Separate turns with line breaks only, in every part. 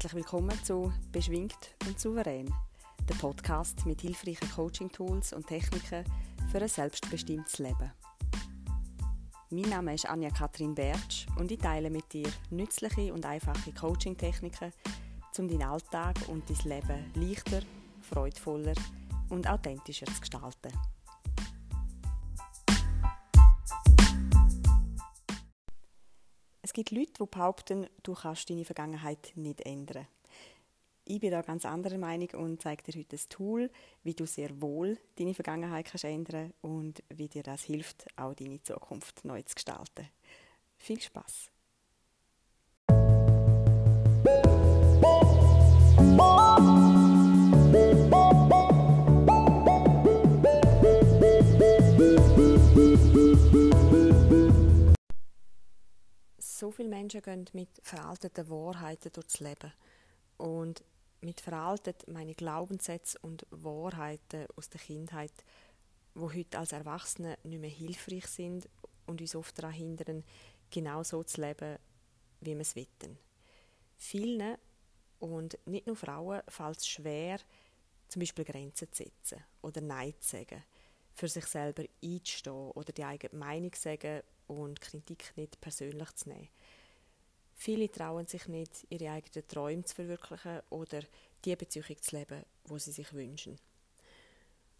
Herzlich willkommen zu Beschwingt und Souverän, der Podcast mit hilfreichen Coaching-Tools und Techniken für ein selbstbestimmtes Leben. Mein Name ist Anja Kathrin Bertsch und ich teile mit dir nützliche und einfache Coaching-Techniken, um deinen Alltag und dein Leben leichter, freudvoller und authentischer zu gestalten. Gibt Leute, die behaupten, du kannst deine Vergangenheit nicht ändern. Ich bin da ganz anderer Meinung und zeige dir heute ein Tool, wie du sehr wohl deine Vergangenheit kannst ändern und wie dir das hilft, auch deine Zukunft neu zu gestalten. Viel Spaß! Viele Menschen gehen mit veralteten Wahrheiten durchs Leben. Und mit veraltet meine Glaubenssätze und Wahrheiten aus der Kindheit, wo heute als Erwachsene nicht mehr hilfreich sind und uns oft daran hindern, genau so zu leben, wie wir es wollen. Vielen und nicht nur Frauen fällt es schwer, zum Beispiel Grenzen zu setzen oder Nein zu sagen, für sich selber einzustehen oder die eigene Meinung zu sagen und Kritik nicht persönlich zu nehmen. Viele trauen sich nicht, ihre eigenen Träume zu verwirklichen oder die Beziehung zu leben, wo sie sich wünschen.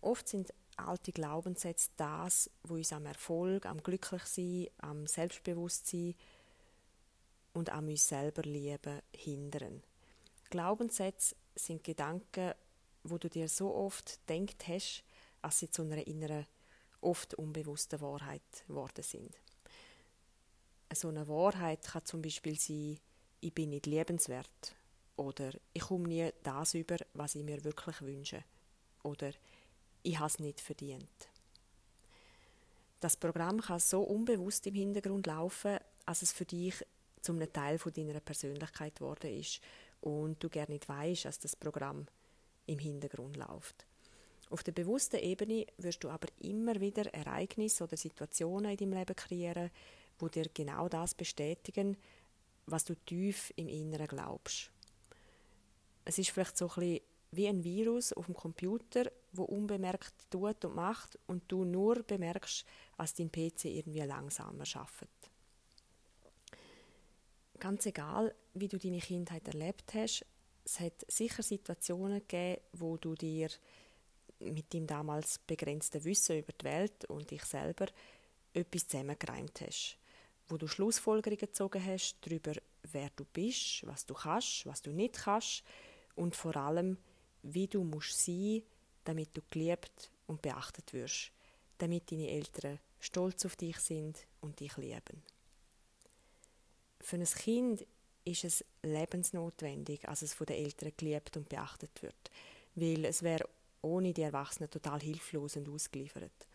Oft sind alte Glaubenssätze das, wo uns am Erfolg, am Glücklichsein, am Selbstbewusstsein und am uns selber lieben hindern. Glaubenssätze sind Gedanken, wo du dir so oft denkt hast, als sie zu einer inneren, oft unbewussten Wahrheit geworden sind so eine Wahrheit kann zum Beispiel sein, ich bin nicht liebenswert oder ich komme nie das über, was ich mir wirklich wünsche oder ich habe es nicht verdient. Das Programm kann so unbewusst im Hintergrund laufen, als es für dich zum Teil von deiner Persönlichkeit geworden ist und du gar nicht weißt, dass das Programm im Hintergrund läuft. Auf der bewussten Ebene wirst du aber immer wieder Ereignisse oder Situationen in deinem Leben kreieren, wo dir genau das bestätigen, was du tief im Inneren glaubst. Es ist vielleicht so ein bisschen wie ein Virus auf dem Computer, wo unbemerkt tut und macht und du nur bemerkst, als dein PC irgendwie langsamer schafft. Ganz egal, wie du deine Kindheit erlebt hast, es hat sicher Situationen gegeben, wo du dir mit dem damals begrenzten Wissen über die Welt und dich selber etwas zusammengereimt hast wo du Schlussfolgerungen gezogen hast darüber, wer du bist, was du kannst, was du nicht kannst und vor allem, wie du musst sein, damit du geliebt und beachtet wirst, damit deine Eltern stolz auf dich sind und dich lieben. Für ein Kind ist es lebensnotwendig, dass es von den Eltern geliebt und beachtet wird, weil es wäre ohne die Erwachsenen total hilflos und ausgeliefert.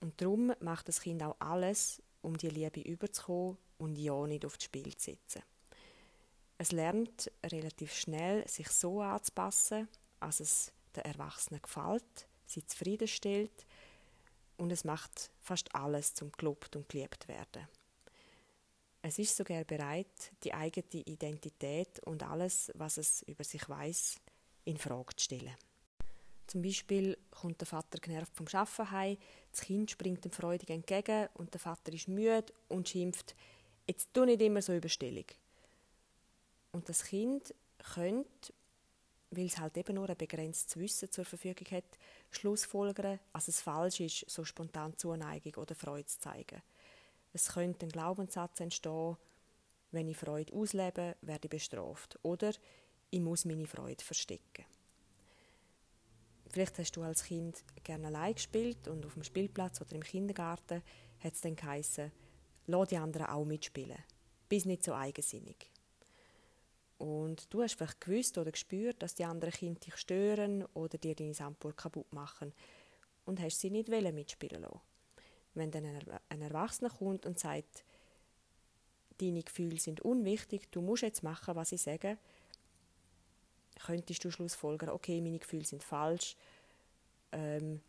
Und darum macht das Kind auch alles, um die Liebe überzukommen und ja nicht aufs Spiel zu setzen. Es lernt relativ schnell, sich so anzupassen, als es den Erwachsenen gefällt, sie zufriedenstellt und es macht fast alles zum gelobt und geliebt werden. Es ist sogar bereit, die eigene Identität und alles, was es über sich weiß, in Frage zu stellen. Zum Beispiel kommt der Vater genervt vom Arbeiten heim, das Kind springt dem freudig entgegen und der Vater ist müde und schimpft, jetzt tu nicht immer so Überstellung. Und das Kind könnte, weil es halt eben nur ein begrenztes Wissen zur Verfügung hat, schlussfolgern, dass es falsch ist, so spontan Zuneigung oder Freude zu zeigen. Es könnte ein Glaubenssatz entstehen, wenn ich Freude auslebe, werde ich bestraft. Oder ich muss meine Freude verstecken. Vielleicht hast du als Kind gerne allein gespielt und auf dem Spielplatz oder im Kindergarten hat es dann geheißen, lass die anderen auch mitspielen. Bist nicht so eigensinnig. Und du hast vielleicht gewusst oder gespürt, dass die anderen Kinder dich stören oder dir deine Sandburg kaputt machen und hast sie nicht mitspielen lassen. Wenn dann ein Erwachsener kommt und sagt, deine Gefühle sind unwichtig, du musst jetzt machen, was ich sage, könntest du schlussfolgern, okay, meine Gefühle sind falsch, ähm,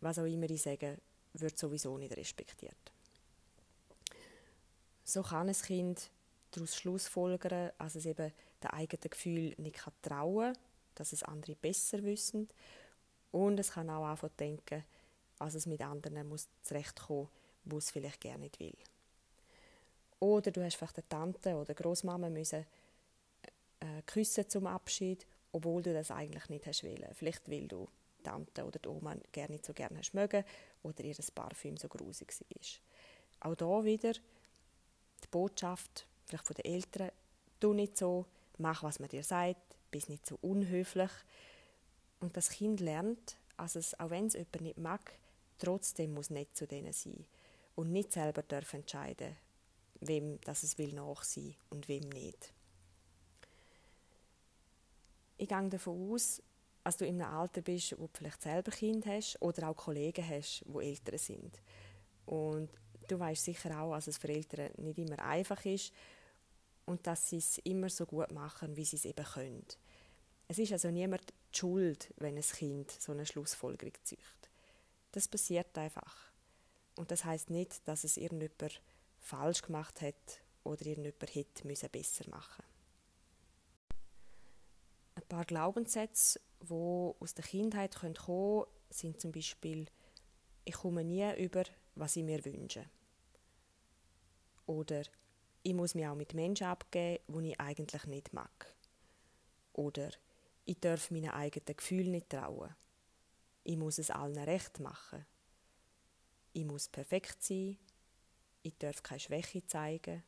was auch immer ich sage, wird sowieso nicht respektiert. So kann ein Kind daraus schlussfolgern, dass es eben den eigenen Gefühl nicht trauen kann, dass es andere besser wissen. Und es kann auch anfangen denken, als es mit anderen muss zurechtkommen, wo es vielleicht gerne nicht will. Oder du hast vielleicht eine Tante oder Großmama müssen äh, küssen zum Abschied, obwohl du das eigentlich nicht hast wollen. Vielleicht weil du die Tante oder die Oma gerne nicht so gerne hast mögen oder ihr Parfüm so grusig war. Auch da wieder die Botschaft vielleicht von den Eltern, tu nicht so, mach, was man dir sagt, bist nicht so unhöflich. Und das Kind lernt, dass es, auch wenn es jemand nicht mag, trotzdem muss nicht zu denen sein und nicht selber darf entscheiden, wem das es will nach sein und wem nicht. Ich gehe davon aus, dass du in einem Alter bist, wo du vielleicht selber Kind hast oder auch Kollegen hast, wo älter sind. Und du weißt sicher auch, dass es für Eltern nicht immer einfach ist und dass sie es immer so gut machen, wie sie es eben können. Es ist also niemand die schuld, wenn ein Kind so eine Schlussfolgerung zieht. Das passiert einfach. Und das heißt nicht, dass es irgendjemand falsch gemacht hat oder irgendjemand hätte müssen besser machen Ein paar Glaubenssätze, die aus der Kindheit kommen können, sind zum Beispiel ich komme nie über, was ich mir wünsche. Oder ich muss mich auch mit Menschen abgeben, die ich eigentlich nicht mag. Oder ich darf meinen eigenen Gefühlen nicht trauen. Ich muss es allen recht machen. Ich muss perfekt sein. Ich darf keine Schwäche zeigen.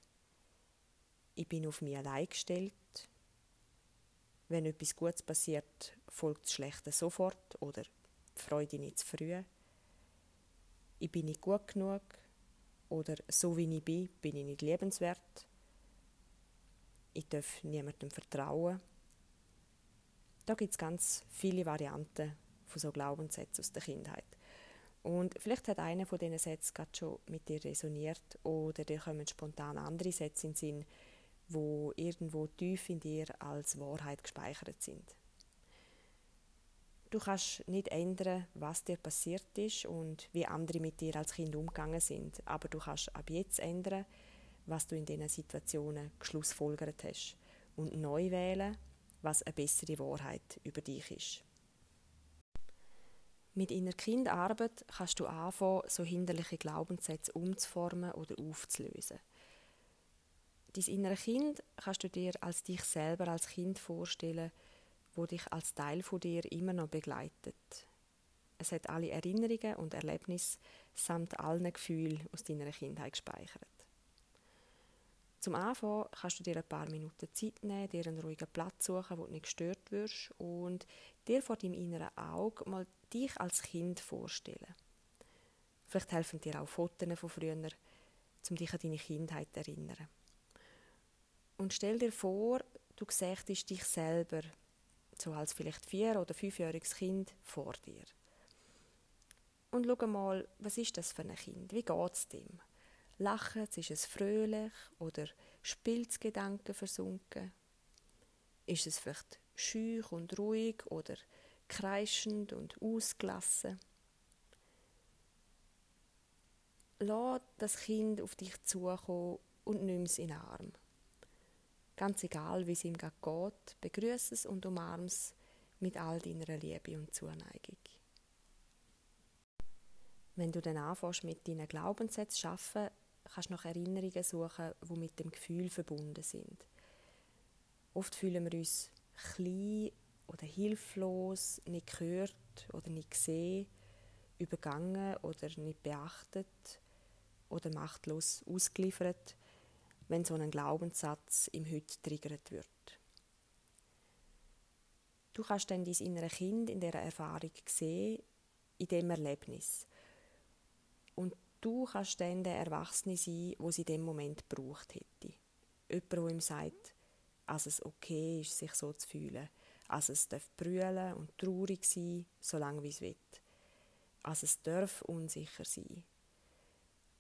Ich bin auf mich allein gestellt. Wenn etwas Gutes passiert, folgt das Schlechte sofort oder die Freude nicht zu früh. Ich bin nicht gut genug oder so wie ich bin, bin ich nicht liebenswert. Ich darf niemandem vertrauen. Da gibt es ganz viele Varianten von so Glaubenssätzen aus der Kindheit. Und vielleicht hat einer von diesen Sätzen gerade schon mit dir resoniert oder dir kommen spontan andere Sätze in den Sinn, wo irgendwo tief in dir als Wahrheit gespeichert sind. Du kannst nicht ändern, was dir passiert ist und wie andere mit dir als Kind umgegangen sind, aber du kannst ab jetzt ändern, was du in diesen Situationen geschlussfolgert hast und neu wählen, was eine bessere Wahrheit über dich ist. Mit inner Kindarbeit kannst du anfangen, so hinderliche Glaubenssätze umzuformen oder aufzulösen. Dein innere Kind kannst du dir als dich selber als Kind vorstellen, wo dich als Teil von dir immer noch begleitet. Es hat alle Erinnerungen und Erlebnisse samt allen Gefühlen aus deiner Kindheit gespeichert. Zum Anfang kannst du dir ein paar Minuten Zeit nehmen, dir einen ruhigen Platz suchen, wo du nicht gestört wirst und dir vor deinem inneren Auge mal dich als Kind vorstellen. Vielleicht helfen dir auch Fotos von früher, um dich an deine Kindheit zu erinnern. Und stell dir vor, du siehst dich selber so als vielleicht vier- oder fünfjähriges Kind vor dir. Und schau mal, was ist das für ein Kind? Wie geht es dem? Lachen, ist es fröhlich oder spielt es Gedanken versunken? Ist es vielleicht schüch und ruhig oder kreischend und ausgelassen? Lass das Kind auf dich zukommen und nimm es in den Arm. Ganz egal, wie es ihm geht, begrüße es und umarm es mit all deiner Liebe und Zuneigung. Wenn du dann anfängst, mit deinen Glaubenssätzen zu arbeiten, kannst du nach Erinnerungen suchen, die mit dem Gefühl verbunden sind. Oft fühlen wir uns klein oder hilflos, nicht gehört oder nicht gesehen, übergangen oder nicht beachtet oder machtlos ausgeliefert wenn so ein Glaubenssatz im Heute triggert wird. Du kannst dann dein innere Kind in dieser Erfahrung sehen, in dem Erlebnis. Und du kannst dann der Erwachsene sein, wo sie in dem Moment gebraucht hätte. Jemand, der ihm sagt, dass es okay ist, sich so zu fühlen, dass es darf brüllen und traurig sein, solange wie es will, dass es darf unsicher sein.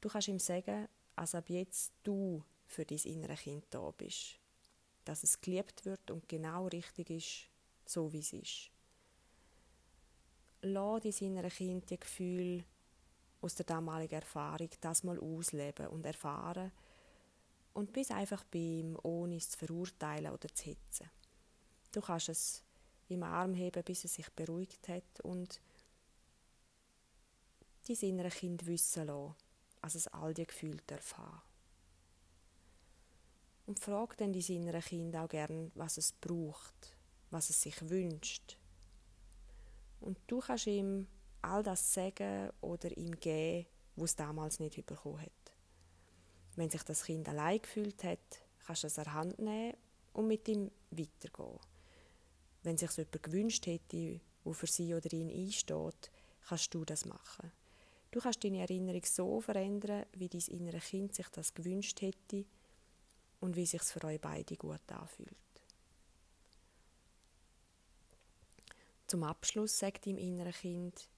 Du kannst ihm sagen, dass ab jetzt du für dein innere Kind da bist. Dass es geliebt wird und genau richtig ist, so wie es ist. Lass dein innere Kind die Gefühle aus der damaligen Erfahrung das mal ausleben und erfahren und bist einfach bei ihm, ohne es zu verurteilen oder zu hetzen. Du kannst es im Arm heben, bis er sich beruhigt hat und dein innere Kind wissen lassen, als es all die Gefühle darf. Und frag dann dein innere Kind auch gern, was es braucht, was es sich wünscht. Und du kannst ihm all das sagen oder ihm geben, was es damals nicht bekommen hat. Wenn sich das Kind allein gefühlt hat, kannst du es an Hand nehmen und mit ihm weitergehen. Wenn sich jemand gewünscht hätte, wo für sie oder ihn einsteht, kannst du das machen. Du kannst deine Erinnerung so verändern, wie dein innere Kind sich das gewünscht hätte und wie sich für euch beide gut anfühlt. Zum Abschluss sagt deinem inneren Kind,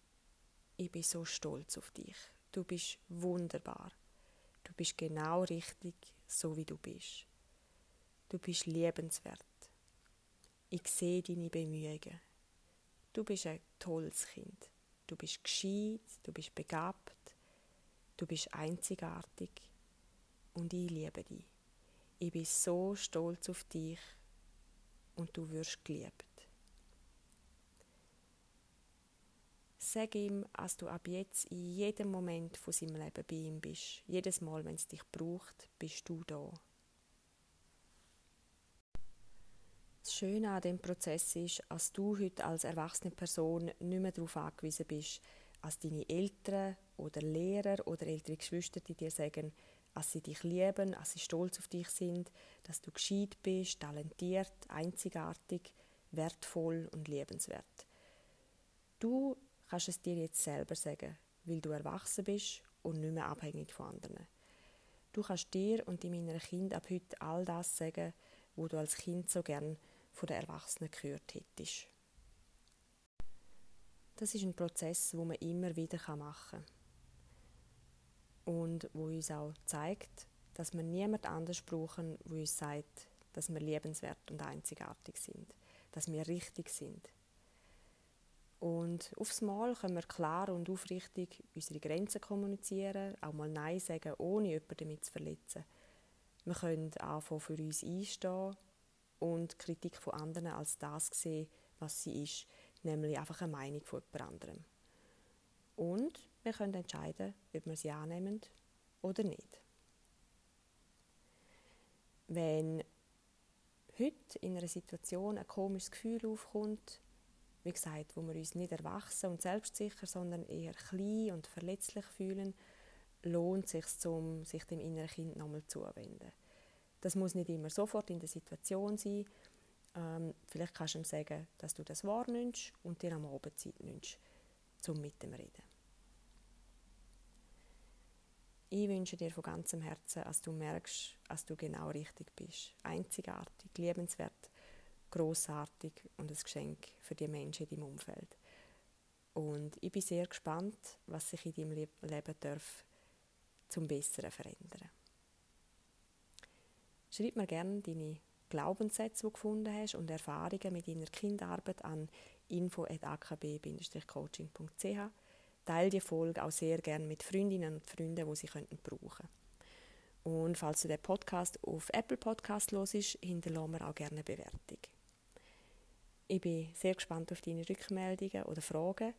ich bin so stolz auf dich. Du bist wunderbar. Du bist genau richtig, so wie du bist. Du bist liebenswert. Ich sehe deine Bemühungen. Du bist ein tolles Kind. Du bist gescheit, du bist begabt, du bist einzigartig und ich liebe dich. Ich bin so stolz auf dich und du wirst geliebt. Sag ihm, dass du ab jetzt in jedem Moment von seinem Leben bei ihm bist. Jedes Mal, wenn es dich braucht, bist du da. Das Schöne an dem Prozess ist, dass du heute als erwachsene Person nicht mehr darauf angewiesen bist, dass deine Eltern oder Lehrer oder ältere Geschwister dir sagen, dass sie dich lieben, dass sie stolz auf dich sind, dass du gescheit bist, talentiert, einzigartig, wertvoll und liebenswert. Du kannst es dir jetzt selber sagen, weil du erwachsen bist und nicht mehr abhängig von anderen. Du kannst dir und deinem inneren Kind ab heute all das sagen, wo du als Kind so gern von den Erwachsenen gehört hättest. Das ist ein Prozess, wo man immer wieder machen kann. Und wo uns auch zeigt, dass wir niemand anders brauchen, wo uns sagt, dass wir liebenswert und einzigartig sind, dass wir richtig sind. Und aufs Mal können wir klar und aufrichtig unsere Grenzen kommunizieren, auch mal Nein sagen, ohne jemanden damit zu verletzen. Wir können anfangen für uns einstehen und Kritik von anderen als das sehen, was sie ist, nämlich einfach eine Meinung von jemand anderem. Und wir können entscheiden, ob wir sie annehmen oder nicht. Wenn heute in einer Situation ein komisches Gefühl aufkommt, wie gesagt, wo wir uns nicht erwachsen und selbstsicher, sondern eher klein und verletzlich fühlen, lohnt es sich, um sich dem inneren Kind nochmal zuwenden. Das muss nicht immer sofort in der Situation sein. Ähm, vielleicht kannst du ihm sagen, dass du das wahrnimmst und dir am Abend Zeit nimmst, um mit dem reden. Ich wünsche dir von ganzem Herzen, dass du merkst, dass du genau richtig bist. Einzigartig, liebenswert großartig und ein Geschenk für die Menschen in deinem Umfeld. Und ich bin sehr gespannt, was sich in deinem Leben darf zum Besseren verändern. Schreib mir gerne deine Glaubenssätze, die du gefunden hast und Erfahrungen mit deiner Kinderarbeit an info.akb-coaching.ch. Teile die Folge auch sehr gerne mit Freundinnen und Freunden, die sie könnten brauchen. Und falls du den Podcast auf Apple Podcast los ist, hinterlasse mir auch gerne eine Bewertung. Ich bin sehr gespannt auf deine Rückmeldungen oder Fragen.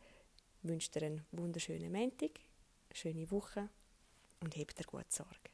Ich wünsche dir einen wunderschönen Montag, eine schöne Woche und heb dir gut Sorge.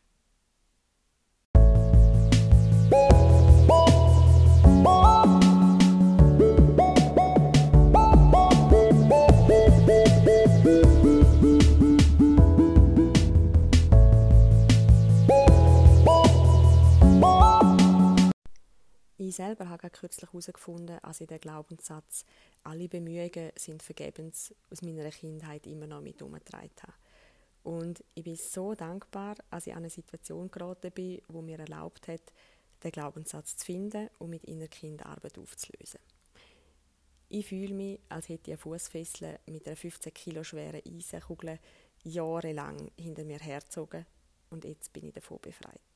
Ich selber habe kürzlich herausgefunden, als ich den Glaubenssatz «Alle Bemühungen sind vergebens» aus meiner Kindheit immer noch mit umgetragen habe. Und ich bin so dankbar, als ich an eine Situation geraten bin, wo mir erlaubt hat, den Glaubenssatz zu finden und mit innerer Kinderarbeit aufzulösen. Ich fühle mich, als hätte ich eine Fußfessel mit einer 15 Kilo schweren Eisenkugel jahrelang hinter mir hergezogen und jetzt bin ich davon befreit.